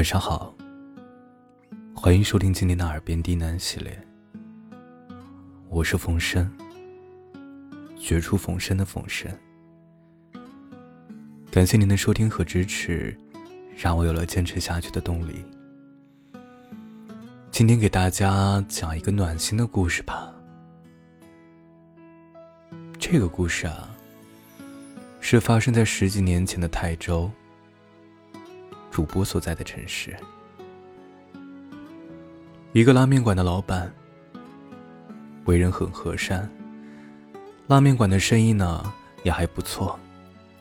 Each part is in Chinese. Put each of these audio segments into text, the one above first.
晚上好，欢迎收听今天的耳边低喃系列。我是冯生，绝处逢生的冯生。感谢您的收听和支持，让我有了坚持下去的动力。今天给大家讲一个暖心的故事吧。这个故事啊，是发生在十几年前的泰州。主播所在的城市，一个拉面馆的老板，为人很和善，拉面馆的生意呢也还不错，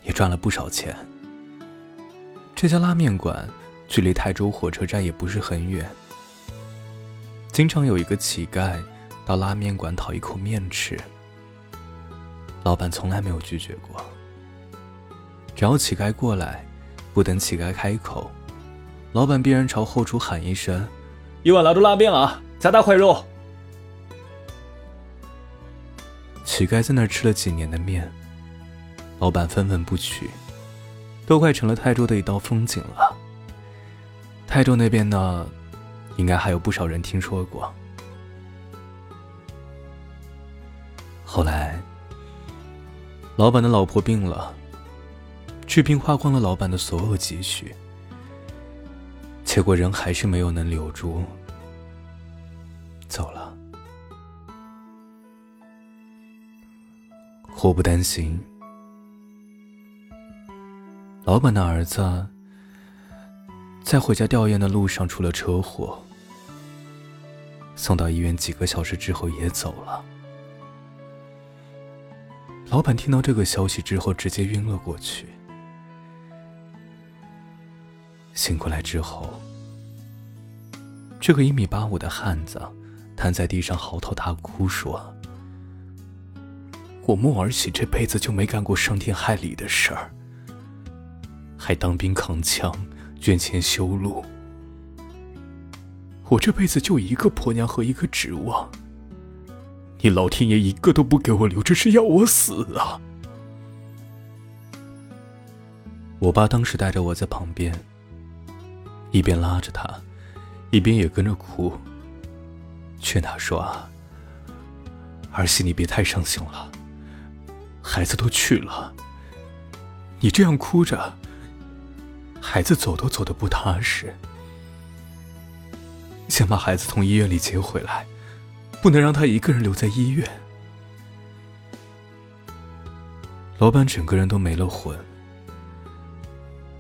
也赚了不少钱。这家拉面馆距离泰州火车站也不是很远，经常有一个乞丐到拉面馆讨一口面吃，老板从来没有拒绝过，只要乞丐过来。不等乞丐开口，老板必然朝后厨喊一声：“一碗兰州拉面啊，加大块肉。”乞丐在那儿吃了几年的面，老板分文不取，都快成了泰州的一道风景了。泰州那边呢，应该还有不少人听说过。后来，老板的老婆病了。治病花光了老板的所有积蓄，结果人还是没有能留住，走了。祸不单行，老板的儿子在回家吊唁的路上出了车祸，送到医院几个小时之后也走了。老板听到这个消息之后，直接晕了过去。醒过来之后，这个一米八五的汉子瘫在地上嚎啕大哭，说：“我孟儿喜这辈子就没干过伤天害理的事儿，还当兵扛枪，捐钱修路。我这辈子就一个婆娘和一个指望，你老天爷一个都不给我留，这是要我死啊！”我爸当时带着我在旁边。一边拉着他，一边也跟着哭，劝他说：“啊，儿媳，你别太伤心了，孩子都去了，你这样哭着，孩子走都走得不踏实。先把孩子从医院里接回来，不能让他一个人留在医院。”老板整个人都没了魂，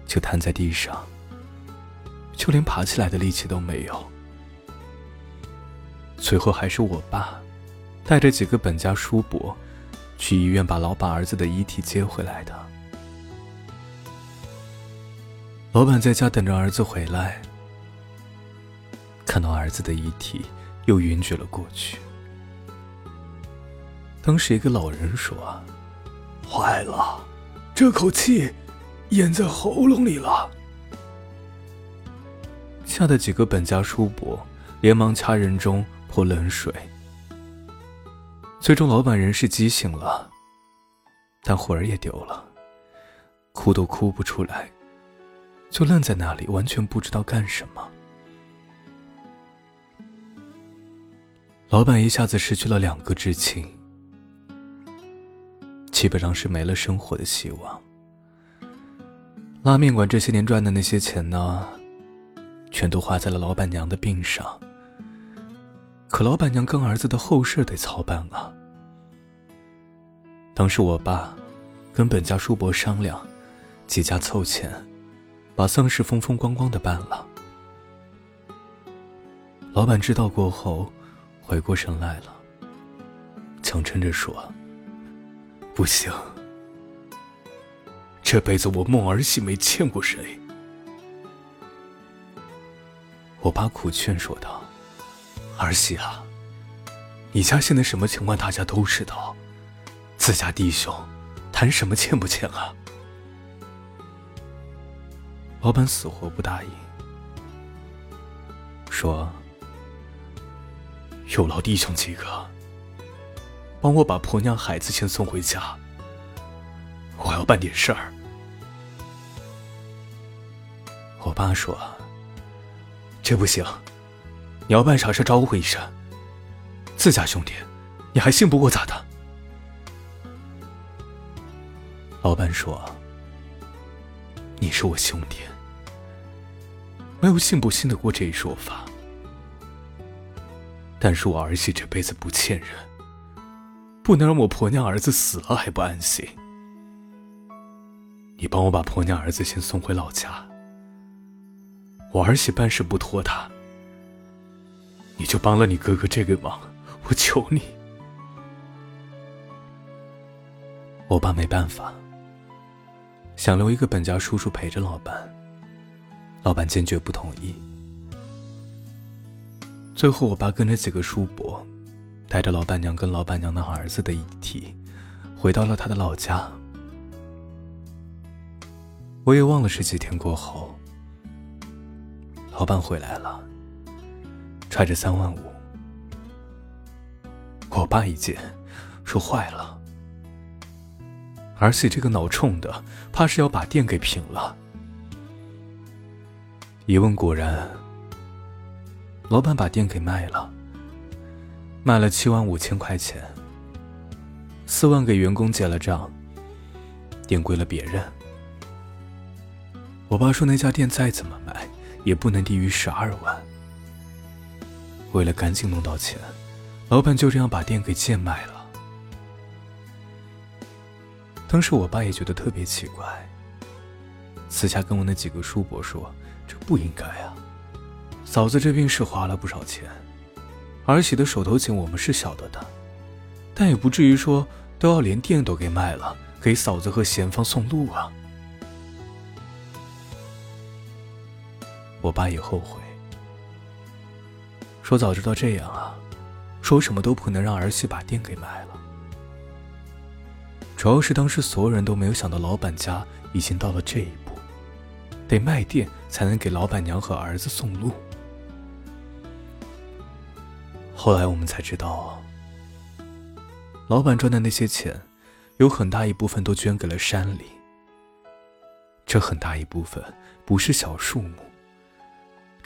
就瘫在地上。就连爬起来的力气都没有。最后还是我爸带着几个本家叔伯去医院把老板儿子的遗体接回来的。老板在家等着儿子回来，看到儿子的遗体又晕厥了过去。当时一个老人说：“坏了，这口气咽在喉咙里了。”吓得几个本家叔伯连忙掐人中泼冷水。最终，老板人是激醒了，但魂儿也丢了，哭都哭不出来，就愣在那里，完全不知道干什么。老板一下子失去了两个至亲，基本上是没了生活的希望。拉面馆这些年赚的那些钱呢？全都花在了老板娘的病上。可老板娘跟儿子的后事得操办啊。当时我爸跟本家叔伯商量，几家凑钱，把丧事风风光光的办了。老板知道过后，回过神来了，强撑着说：“不行，这辈子我孟儿媳没欠过谁。”我爸苦劝说道：“儿媳啊，你家现在什么情况，大家都知道。自家弟兄，谈什么欠不欠啊？”老板死活不答应，说：“有劳弟兄几个，帮我把婆娘孩子先送回家。我要办点事儿。”我爸说。这不行，你要办啥事招呼一声。自家兄弟，你还信不过咋的？老板说：“你是我兄弟，没有信不信得过这一说法。但是我儿媳这辈子不欠人，不能让我婆娘儿子死了还不安心。你帮我把婆娘儿子先送回老家。我儿媳办事不拖沓，你就帮了你哥哥这个忙，我求你。”我爸没办法。想留一个本家叔叔陪着老板，老板坚决不同意。最后，我爸跟着几个叔伯，带着老板娘跟老板娘的儿子的遗体，回到了他的老家。我也忘了是几天过后，老板回来了，揣着三万五。我爸一见，说坏了。儿媳这个脑冲的，怕是要把店给平了。一问果然，老板把店给卖了，卖了七万五千块钱，四万给员工结了账，店归了别人。我爸说那家店再怎么卖，也不能低于十二万。为了赶紧弄到钱，老板就这样把店给贱卖了。当时我爸也觉得特别奇怪，私下跟我那几个叔伯说：“这不应该啊，嫂子这病是花了不少钱，儿媳的手头紧我们是晓得的，但也不至于说都要连店都给卖了，给嫂子和贤芳送路啊。”我爸也后悔，说早知道这样啊，说什么都不能让儿媳把店给卖了。主要是当时所有人都没有想到，老板家已经到了这一步，得卖店才能给老板娘和儿子送路。后来我们才知道，老板赚的那些钱，有很大一部分都捐给了山里。这很大一部分不是小数目，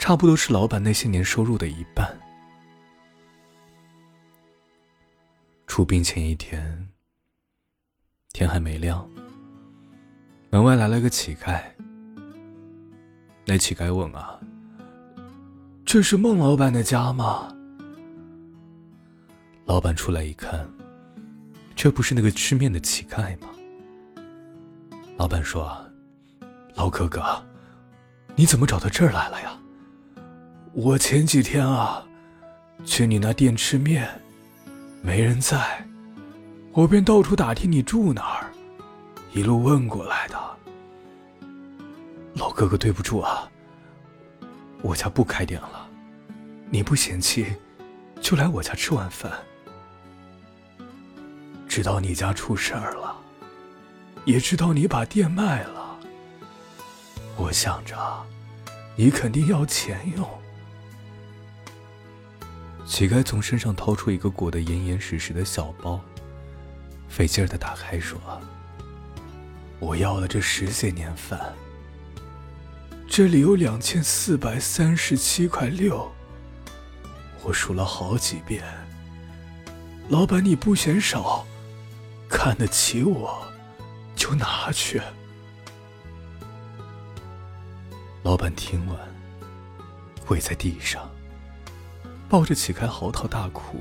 差不多是老板那些年收入的一半。出殡前一天。天还没亮，门外来了个乞丐。那乞丐问啊：“这是孟老板的家吗？”老板出来一看，这不是那个吃面的乞丐吗？老板说：“老哥哥，你怎么找到这儿来了呀？我前几天啊，去你那店吃面，没人在。”我便到处打听你住哪儿，一路问过来的。老哥哥，对不住啊，我家不开店了，你不嫌弃，就来我家吃晚饭。知道你家出事儿了，也知道你把店卖了，我想着你肯定要钱用。乞丐从身上掏出一个裹得严严实实的小包。费劲儿的打开说：“我要了这十些年饭，这里有两千四百三十七块六，我数了好几遍。老板你不嫌少，看得起我，就拿去。”老板听完，跪在地上，抱着乞丐嚎啕大哭，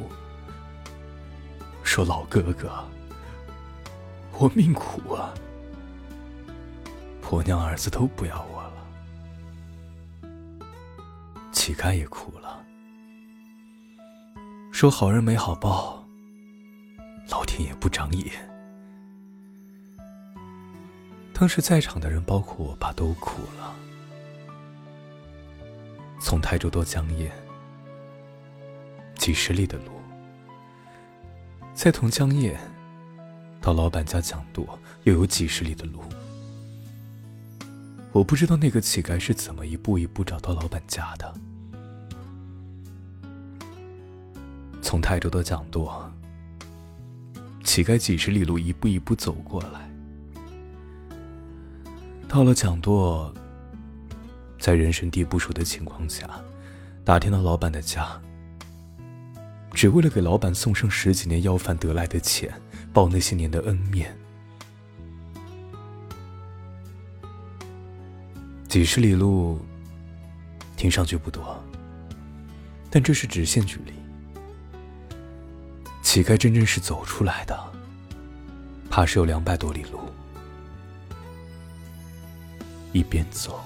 说：“老哥哥。”我命苦啊，婆娘儿子都不要我了。乞丐也哭了，说好人没好报，老天爷不长眼。当时在场的人，包括我爸，都哭了。从泰州到江堰，几十里的路，再从江堰。到老板家讲舵又有几十里的路，我不知道那个乞丐是怎么一步一步找到老板家的。从泰州到讲舵，乞丐几十里路一步一步走过来，到了讲舵，在人生地不熟的情况下，打听到老板的家，只为了给老板送上十几年要饭得来的钱，报那些年的恩面。几十里路，听上去不多，但这是直线距离。乞丐真正是走出来的，怕是有两百多里路。一边走，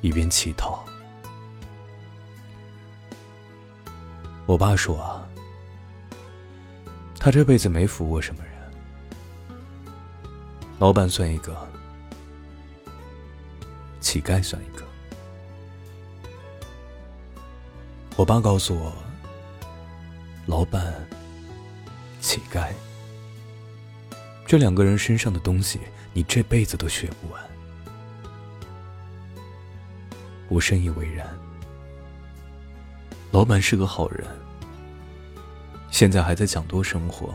一边乞讨。我爸说啊，他这辈子没服过什么人，老板算一个，乞丐算一个。我爸告诉我，老板、乞丐这两个人身上的东西。你这辈子都学不完，我深以为然。老板是个好人，现在还在讲多生活，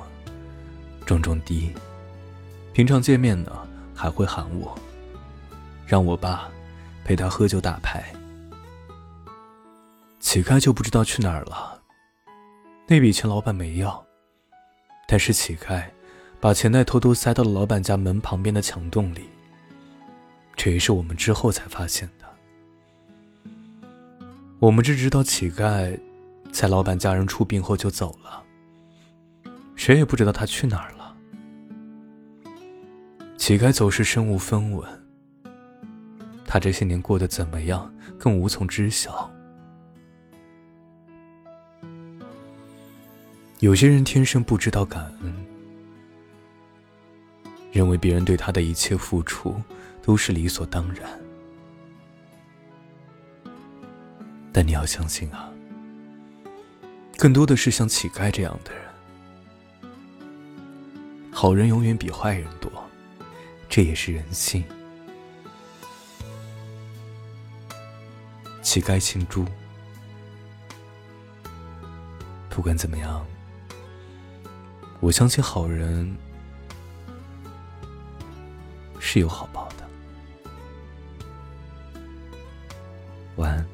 种种地。平常见面呢，还会喊我，让我爸陪他喝酒打牌。乞丐就不知道去哪儿了，那笔钱老板没要，但是乞丐。把钱袋偷偷塞到了老板家门旁边的墙洞里，这也是我们之后才发现的。我们只知道乞丐在老板家人出殡后就走了，谁也不知道他去哪儿了。乞丐走时身无分文，他这些年过得怎么样，更无从知晓。有些人天生不知道感恩。认为别人对他的一切付出都是理所当然，但你要相信啊，更多的是像乞丐这样的人，好人永远比坏人多，这也是人性。乞丐姓朱，不管怎么样，我相信好人。是有好报的。晚安。